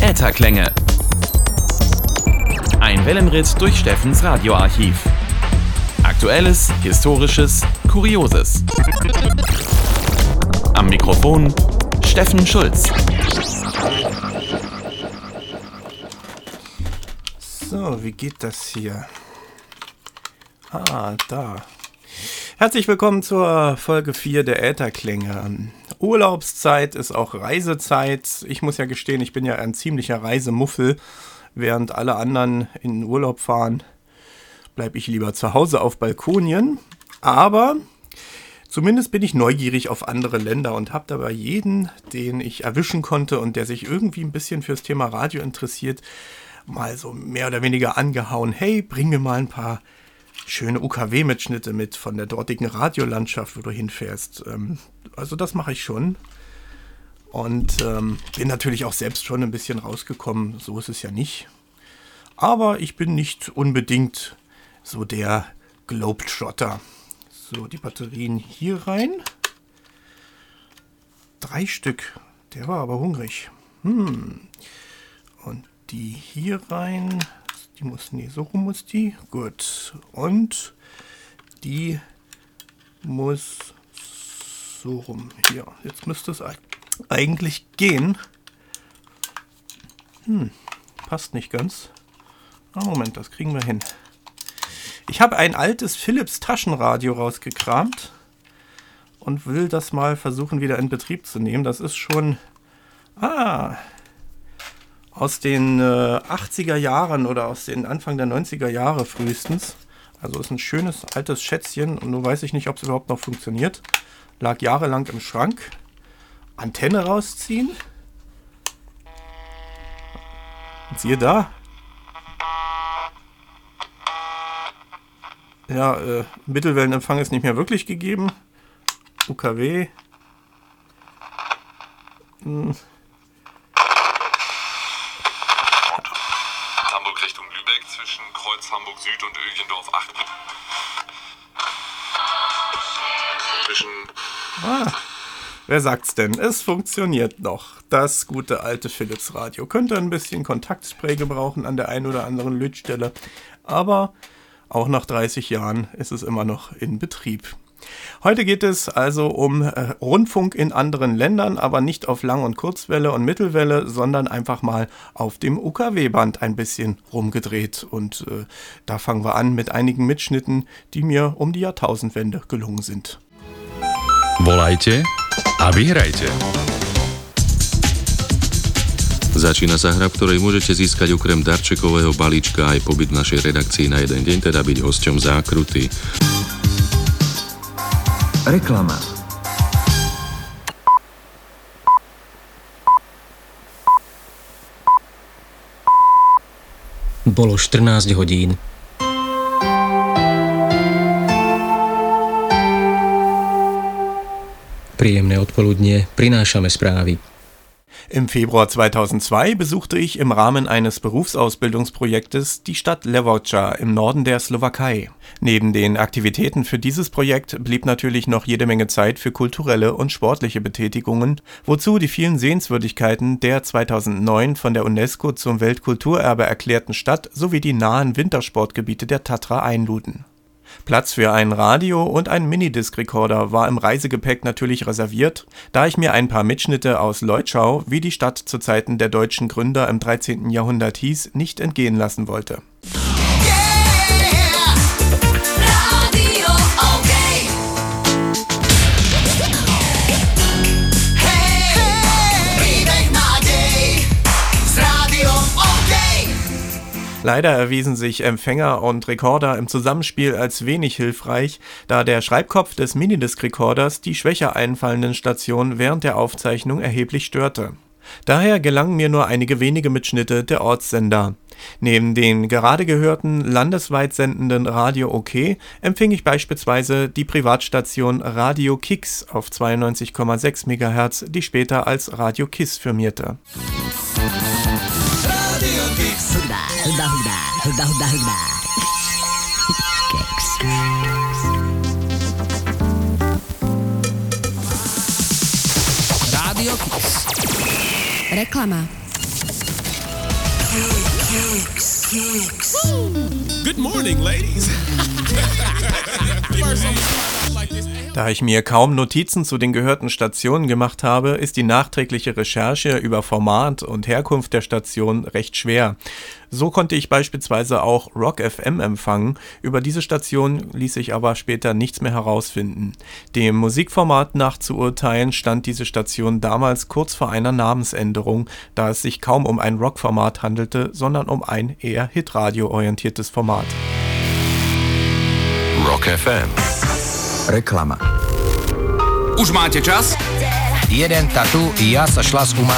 Ätherklänge. Ein Wellenritt durch Steffens Radioarchiv. Aktuelles, Historisches, Kurioses. Am Mikrofon Steffen Schulz. So, wie geht das hier? Ah, da. Herzlich willkommen zur Folge 4 der Ätherklänge. Urlaubszeit ist auch Reisezeit. Ich muss ja gestehen, ich bin ja ein ziemlicher Reisemuffel. Während alle anderen in den Urlaub fahren, bleibe ich lieber zu Hause auf Balkonien. Aber zumindest bin ich neugierig auf andere Länder und habe dabei jeden, den ich erwischen konnte und der sich irgendwie ein bisschen fürs Thema Radio interessiert, mal so mehr oder weniger angehauen. Hey, bring mir mal ein paar schöne UKW-Mitschnitte mit von der dortigen Radiolandschaft, wo du hinfährst. Ähm, also das mache ich schon. Und ähm, bin natürlich auch selbst schon ein bisschen rausgekommen. So ist es ja nicht. Aber ich bin nicht unbedingt so der Globetrotter. So, die Batterien hier rein. Drei Stück. Der war aber hungrig. Hm. Und die hier rein. Die muss, nee, so rum muss die. Gut. Und die muss so rum. Hier, jetzt müsste es eigentlich gehen. Hm, passt nicht ganz. Ah, Moment, das kriegen wir hin. Ich habe ein altes Philips Taschenradio rausgekramt und will das mal versuchen wieder in Betrieb zu nehmen. Das ist schon... Ah, aus den äh, 80er Jahren oder aus den Anfang der 90er Jahre frühestens. Also ist ein schönes altes Schätzchen und nun weiß ich nicht, ob es überhaupt noch funktioniert. Lag jahrelang im Schrank. Antenne rausziehen. Und siehe da. Ja, äh, Mittelwellenempfang ist nicht mehr wirklich gegeben. UKW. Hm. Hamburg Süd und Ögendorf 8. Zwischen. Ah, wer sagt's denn? Es funktioniert noch. Das gute alte Philips Radio. Könnte ein bisschen Kontaktspray gebrauchen an der einen oder anderen Lötstelle. Aber auch nach 30 Jahren ist es immer noch in Betrieb. Heute geht es also um äh, Rundfunk in anderen Ländern, aber nicht auf Lang- und Kurzwelle und Mittelwelle, sondern einfach mal auf dem UKW-Band ein bisschen rumgedreht. Und äh, da fangen wir an mit einigen Mitschnitten, die mir um die Jahrtausendwende gelungen sind. Volajte a vyhrajte. Začína sa hra, v ktorej môžete získať okrem darčekového balíčka aj pobyt našej redakcii na jeden deň, teda byť hosťom zákruty. Reklama. Bolo 14 hodín. Príjemné odpoludnie, prinášame správy. Im Februar 2002 besuchte ich im Rahmen eines Berufsausbildungsprojektes die Stadt Levoča im Norden der Slowakei. Neben den Aktivitäten für dieses Projekt blieb natürlich noch jede Menge Zeit für kulturelle und sportliche Betätigungen, wozu die vielen Sehenswürdigkeiten der 2009 von der UNESCO zum Weltkulturerbe erklärten Stadt sowie die nahen Wintersportgebiete der Tatra einluden Platz für ein Radio und ein Minidisc-Rekorder war im Reisegepäck natürlich reserviert, da ich mir ein paar Mitschnitte aus Leutschau, wie die Stadt zu Zeiten der deutschen Gründer im 13. Jahrhundert hieß, nicht entgehen lassen wollte Leider erwiesen sich Empfänger und Rekorder im Zusammenspiel als wenig hilfreich, da der Schreibkopf des Minidisc-Recorders die schwächer einfallenden Stationen während der Aufzeichnung erheblich störte. Daher gelangen mir nur einige wenige Mitschnitte der Ortssender. Neben den gerade gehörten landesweit sendenden Radio OK empfing ich beispielsweise die Privatstation Radio Kix auf 92,6 MHz, die später als Radio Kiss firmierte. Rádio Reklama. Good morning, ladies. Da ich mir kaum Notizen zu den gehörten Stationen gemacht habe, ist die nachträgliche Recherche über Format und Herkunft der Station recht schwer. So konnte ich beispielsweise auch Rock FM empfangen, über diese Station ließ sich aber später nichts mehr herausfinden. Dem Musikformat nach zu urteilen stand diese Station damals kurz vor einer Namensänderung, da es sich kaum um ein Rockformat handelte, sondern um ein eher Hitradio-orientiertes Format. Rock FM. Reklama. Už máte čas? Jeden tatu ja sa šlas umá.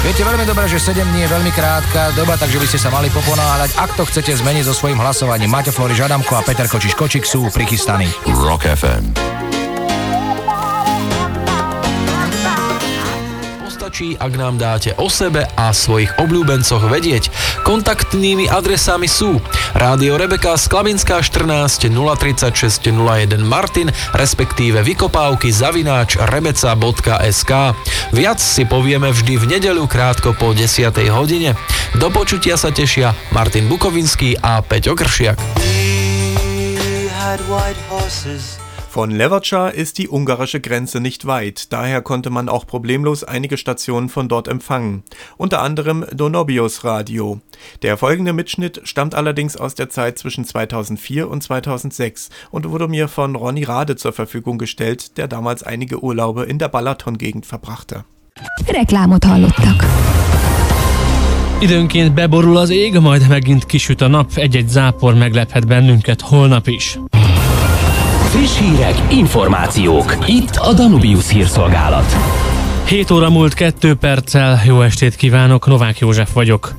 Viete veľmi dobre, že 7 dní je veľmi krátka doba, takže by ste sa mali poponáhľať. Ak to chcete zmeniť so svojím hlasovaním, Maťo Floriš Adamko a Peter Kočiš Kočik sú prichystaní. Rock FM. Postačí, ak nám dáte o sebe a svojich obľúbencoch vedieť. Kontaktnými adresami sú Rádio Rebeka Sklavinská 14 036 01 Martin, respektíve vykopávky zavináč rebeca.sk. Viac si povieme vždy v nedeľu krátko po 10. hodine. Do počutia sa tešia Martin Bukovinský a Peťo Kršiak. Von Levercha ist die ungarische Grenze nicht weit, daher konnte man auch problemlos einige Stationen von dort empfangen, unter anderem Donobios Radio. Der folgende Mitschnitt stammt allerdings aus der Zeit zwischen 2004 und 2006 und wurde mir von Ronny Rade zur Verfügung gestellt, der damals einige Urlaube in der Balaton-Gegend verbrachte. Reklámot hallottak. Időnként beborul az ég, majd megint kisüt a nap, egy-egy zápor meglephet bennünket holnap is. Friss hírek, információk. Itt a Danubius hírszolgálat. 7 óra múlt 2 perccel, jó estét kívánok, Novák József vagyok.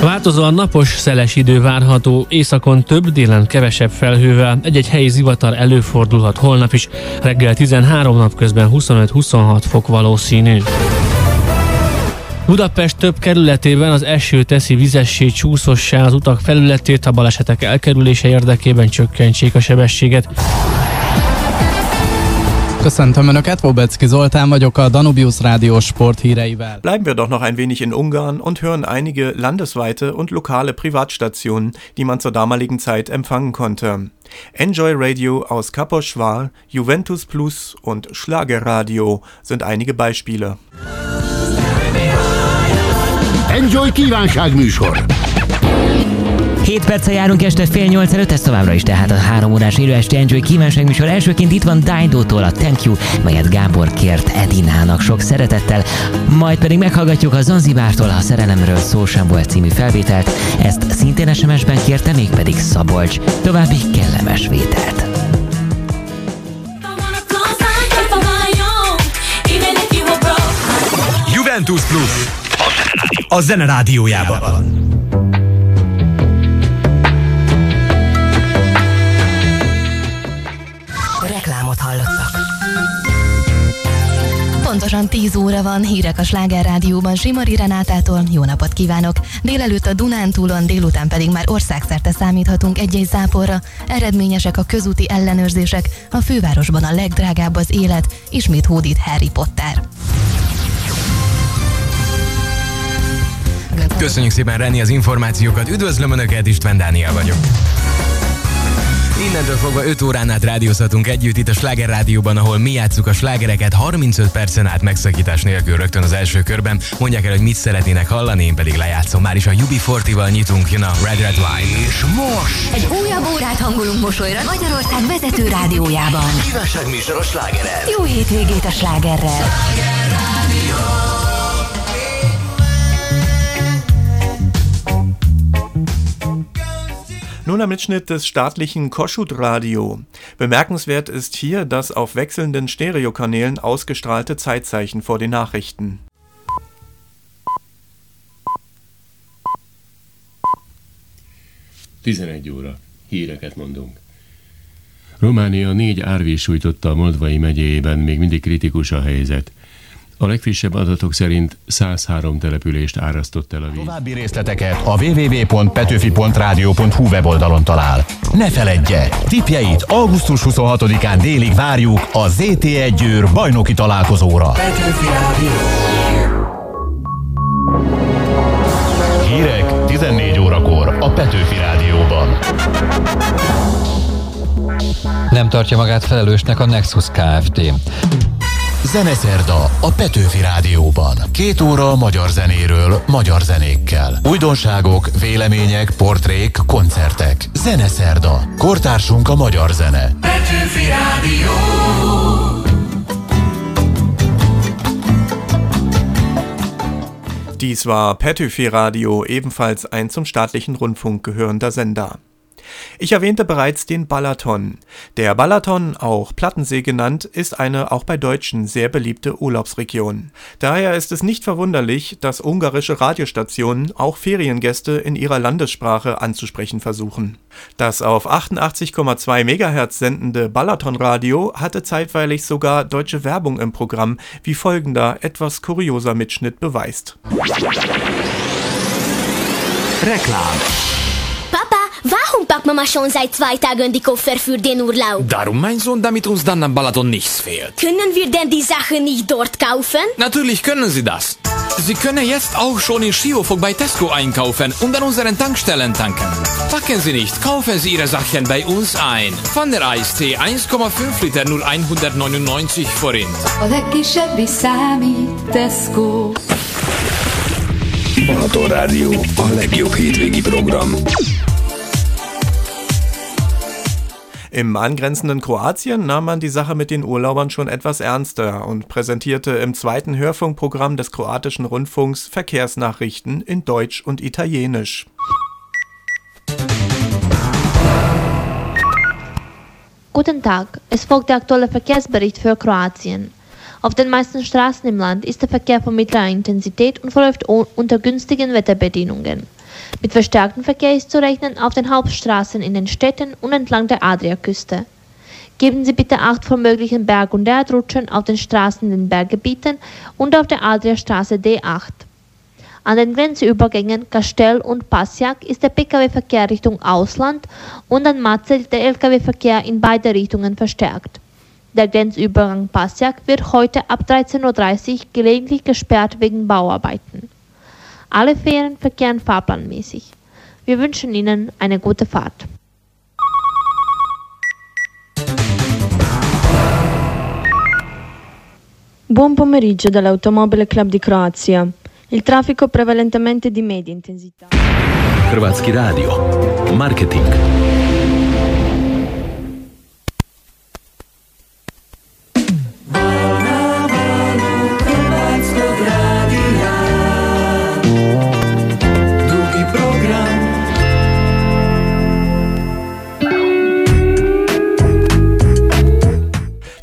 Változóan napos, szeles idő várható, északon több, délen kevesebb felhővel, egy-egy helyi zivatar előfordulhat holnap is, reggel 13 napközben 25-26 fok valószínű. Budapest több kerületében az eső teszi vizessé, csúszossá az utak felületét, a balesetek elkerülése érdekében csökkentsék a sebességet. Köszöntöm Önöket, Wobecki Zoltán vagyok a Danubius Rádió Sport híreivel. Bleiben wir doch noch ein wenig in Ungarn und hören einige landesweite und lokale Privatstationen, die man zur damaligen Zeit empfangen konnte. Enjoy Radio aus Kaposchwar, Juventus Plus und Schlagerradio sind einige Beispiele. Enjoy kívánságműsor! 7 perccel járunk este fél nyolc előtt, ez továbbra is tehát a három órás élő esti Enjoy kívánságműsor. Elsőként itt van Dido-tól a Thank You, melyet Gábor kért Edinának sok szeretettel, majd pedig meghallgatjuk a Zanzibártól a Szerelemről szó sem volt című felvételt, ezt szintén SMS-ben kérte, mégpedig Szabolcs. További kellemes vételt. Juventus Plus. A zene rádiójában. Reklámot hallottak. Pontosan 10 óra van, hírek a Sláger Rádióban Simari Renátától. Jó napot kívánok! Délelőtt a Dunántúlon, délután pedig már országszerte számíthatunk egy-egy záporra. Eredményesek a közúti ellenőrzések, a fővárosban a legdrágább az élet, ismét hódít Harry Potter. Köszönjük szépen Renni az információkat, üdvözlöm Önöket, István Dániel vagyok. Innentől fogva 5 órán át rádiózhatunk együtt itt a Sláger Rádióban, ahol mi játsszuk a slágereket 35 percen át megszakítás nélkül rögtön az első körben. Mondják el, hogy mit szeretnének hallani, én pedig lejátszom. Már is a UB40-val nyitunk, jön a Red Red Wine. És most Egy újabb órát hangolunk mosolyra Magyarország vezető rádiójában. kívánságműsor a slágeren. Jó hétvégét a slágerrel! Nun ein Mitschnitt des staatlichen Koschut-Radio. Bemerkenswert ist hier das auf wechselnden Stereokanälen ausgestrahlte Zeitzeichen vor den Nachrichten. Románia négy árvíz a Moldvai megyéjében, még mindig kritikus a helyzet. A legfrissebb adatok szerint 103 települést árasztott el a víz. További részleteket a www.petőfi.rádió.hu weboldalon talál. Ne feledje, tipjeit augusztus 26-án délig várjuk a ZT1 Győr bajnoki találkozóra. Petőfi Rádió. Hírek 14 órakor a Petőfi Rádióban. Nem tartja magát felelősnek a Nexus Kft. Zeneszerda a Petőfi Rádióban. Két óra a magyar zenéről, magyar zenékkel. Újdonságok, vélemények, portrék, koncertek. Zeneszerda. Kortársunk a magyar zene. Petőfi Rádió. Dies war Petőfi Radio, ebenfalls ein zum staatlichen Rundfunk gehörender Sender. Ich erwähnte bereits den Balaton. Der Balaton, auch Plattensee genannt, ist eine auch bei Deutschen sehr beliebte Urlaubsregion. Daher ist es nicht verwunderlich, dass ungarische Radiostationen auch Feriengäste in ihrer Landessprache anzusprechen versuchen. Das auf 88,2 MHz sendende Balatonradio hatte zeitweilig sogar deutsche Werbung im Programm, wie folgender etwas kurioser Mitschnitt beweist. Reklám. Packt Mama schon seit zwei Tagen die Koffer für den Urlaub? Darum, mein Sohn, damit uns dann am Balaton nichts fehlt. Können wir denn die Sachen nicht dort kaufen? Natürlich können Sie das. Sie können jetzt auch schon in Skiofog bei Tesco einkaufen und an unseren Tankstellen tanken. Packen Sie nicht, kaufen Sie Ihre Sachen bei uns ein. Pfanner Eistee 1,5 Liter nur 199 forint. A legkisebb számít Tesco. Balaton Rádió, a legjobb hétvégi program. Im angrenzenden Kroatien nahm man die Sache mit den Urlaubern schon etwas ernster und präsentierte im zweiten Hörfunkprogramm des kroatischen Rundfunks Verkehrsnachrichten in Deutsch und Italienisch. Guten Tag, es folgt der aktuelle Verkehrsbericht für Kroatien. Auf den meisten Straßen im Land ist der Verkehr von mittlerer Intensität und verläuft unter günstigen Wetterbedingungen. Mit verstärktem Verkehr ist zu rechnen auf den Hauptstraßen in den Städten und entlang der Adriaküste. Geben Sie bitte Acht vor möglichen Berg- und Erdrutschen auf den Straßen in den Berggebieten und auf der Adriastraße D8. An den Grenzübergängen Kastell und Pasjak ist der Pkw-Verkehr Richtung Ausland und an Matzel der Lkw-Verkehr in beide Richtungen verstärkt. Der Grenzübergang Pasjak wird heute ab 13.30 Uhr gelegentlich gesperrt wegen Bauarbeiten. Alle Fähren verkehren fahrplanmäßig. Wir wünschen Ihnen eine gute Fahrt. Buon pomeriggio dall'Automobile Club di Croazia. Il traffico prevalentemente di media intensità. Hrvatski radio. Marketing.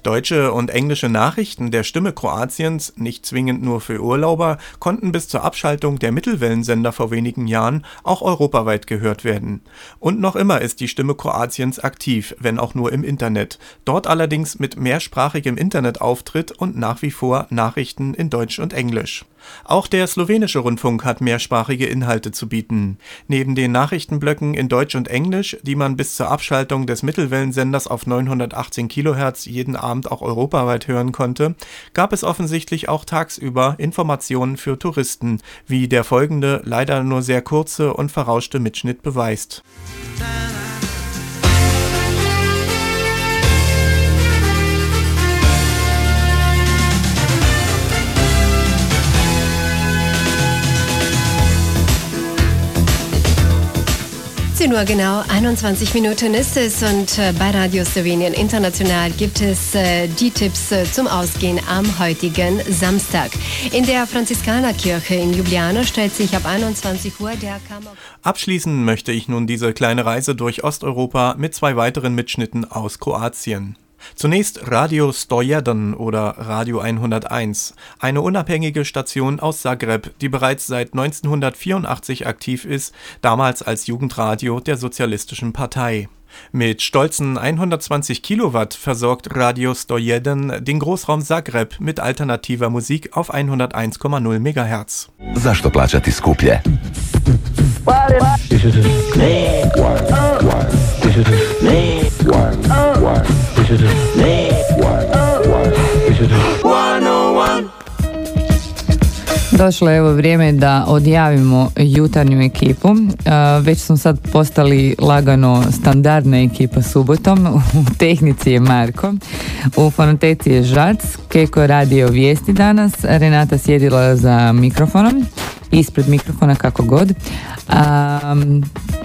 Deutsche und englische Nachrichten der Stimme Kroatiens, nicht zwingend nur für Urlauber, konnten bis zur Abschaltung der Mittelwellensender vor wenigen Jahren auch europaweit gehört werden. Und noch immer ist die Stimme Kroatiens aktiv, wenn auch nur im Internet. Dort allerdings mit mehrsprachigem Internetauftritt und nach wie vor Nachrichten in Deutsch und Englisch. Auch der slowenische Rundfunk hat mehrsprachige Inhalte zu bieten. Neben den Nachrichtenblöcken in Deutsch und Englisch, die man bis zur Abschaltung des Mittelwellensenders auf 918 Kilohertz jeden Abend auch europaweit hören konnte, gab es offensichtlich auch tagsüber Informationen für Touristen, wie der folgende leider nur sehr kurze und verrauschte Mitschnitt beweist. Uhr genau, 21 Minuten ist es und äh, bei Radio Slowenien International gibt es äh, die Tipps äh, zum Ausgehen am heutigen Samstag. In der Franziskanerkirche in Ljubljana stellt sich ab 21 Uhr der Kammer... Abschließen möchte ich nun diese kleine Reise durch Osteuropa mit zwei weiteren Mitschnitten aus Kroatien. Zunächst Radio Stojadan oder Radio 101, eine unabhängige Station aus Zagreb, die bereits seit 1984 aktiv ist, damals als Jugendradio der Sozialistischen Partei. Mit stolzen 120 Kilowatt versorgt Radio 101 den Großraum Zagreb mit alternativer Musik auf 101,0 MHz. Zašto plaćati skuplje? Došlo je evo vrijeme da odjavimo jutarnju ekipu. E, Već smo sad postali lagano standardna ekipa subotom. U tehnici je Marko. U fonoteci je Žac. Keko radio vijesti danas. Renata sjedila za mikrofonom. Ispred mikrofona kako god.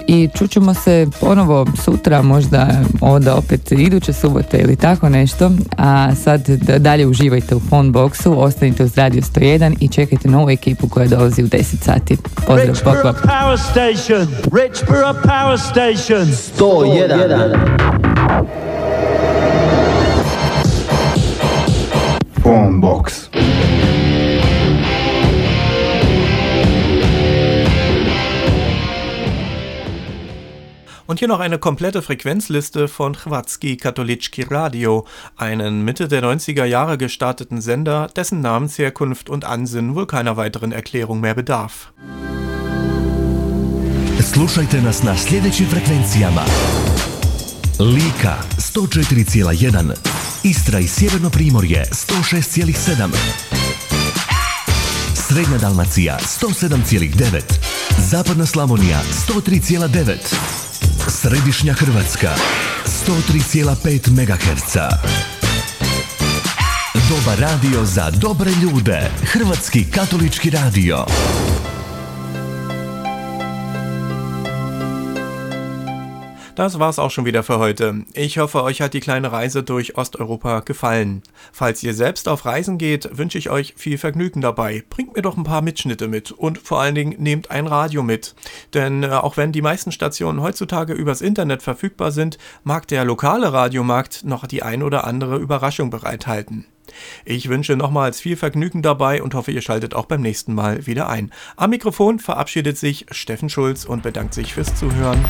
I čućemo se ponovo sutra, možda onda opet iduće subote ili tako nešto. A sad da- dalje uživajte u Phoneboxu, ostanite uz Radio 101 i čekajte novu ekipu koja dolazi u 10 sati. Pozdrav, bok, Richborough bok. Power Station. Richborough Power Station. 101. Phonebox. Und hier noch eine komplette Frequenzliste von Chwatski Katholicki Radio, einen Mitte der 90er Jahre gestarteten Sender, dessen Namensherkunft und Ansinnen wohl keiner weiteren Erklärung mehr bedarf. Slušajte nas na sljedećim frekvencijama. Lika 104,1, Istra i Sjeverno Primorje 106,7, Srednja Dalmacija 107,9, Zapadna Slavonija 103,9, Središnja Hrvatska 103,5 MHz. Dobar radio za dobre ljude. Hrvatski katolički radio. Das war's auch schon wieder für heute. Ich hoffe, euch hat die kleine Reise durch Osteuropa gefallen. Falls ihr selbst auf Reisen geht, wünsche ich euch viel Vergnügen dabei. Bringt mir doch ein paar Mitschnitte mit und vor allen Dingen nehmt ein Radio mit. Denn äh, auch wenn die meisten Stationen heutzutage übers Internet verfügbar sind, mag der lokale Radiomarkt noch die ein oder andere Überraschung bereithalten. Ich wünsche nochmals viel Vergnügen dabei und hoffe, ihr schaltet auch beim nächsten Mal wieder ein. Am Mikrofon verabschiedet sich Steffen Schulz und bedankt sich fürs Zuhören.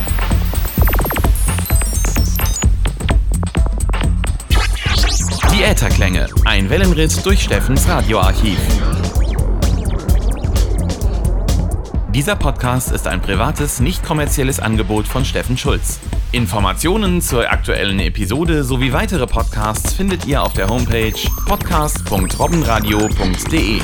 Die Ätherklänge, ein Wellenritt durch Steffens Radioarchiv. Dieser Podcast ist ein privates, nicht kommerzielles Angebot von Steffen Schulz. Informationen zur aktuellen Episode sowie weitere Podcasts findet ihr auf der Homepage podcast.robbenradio.de.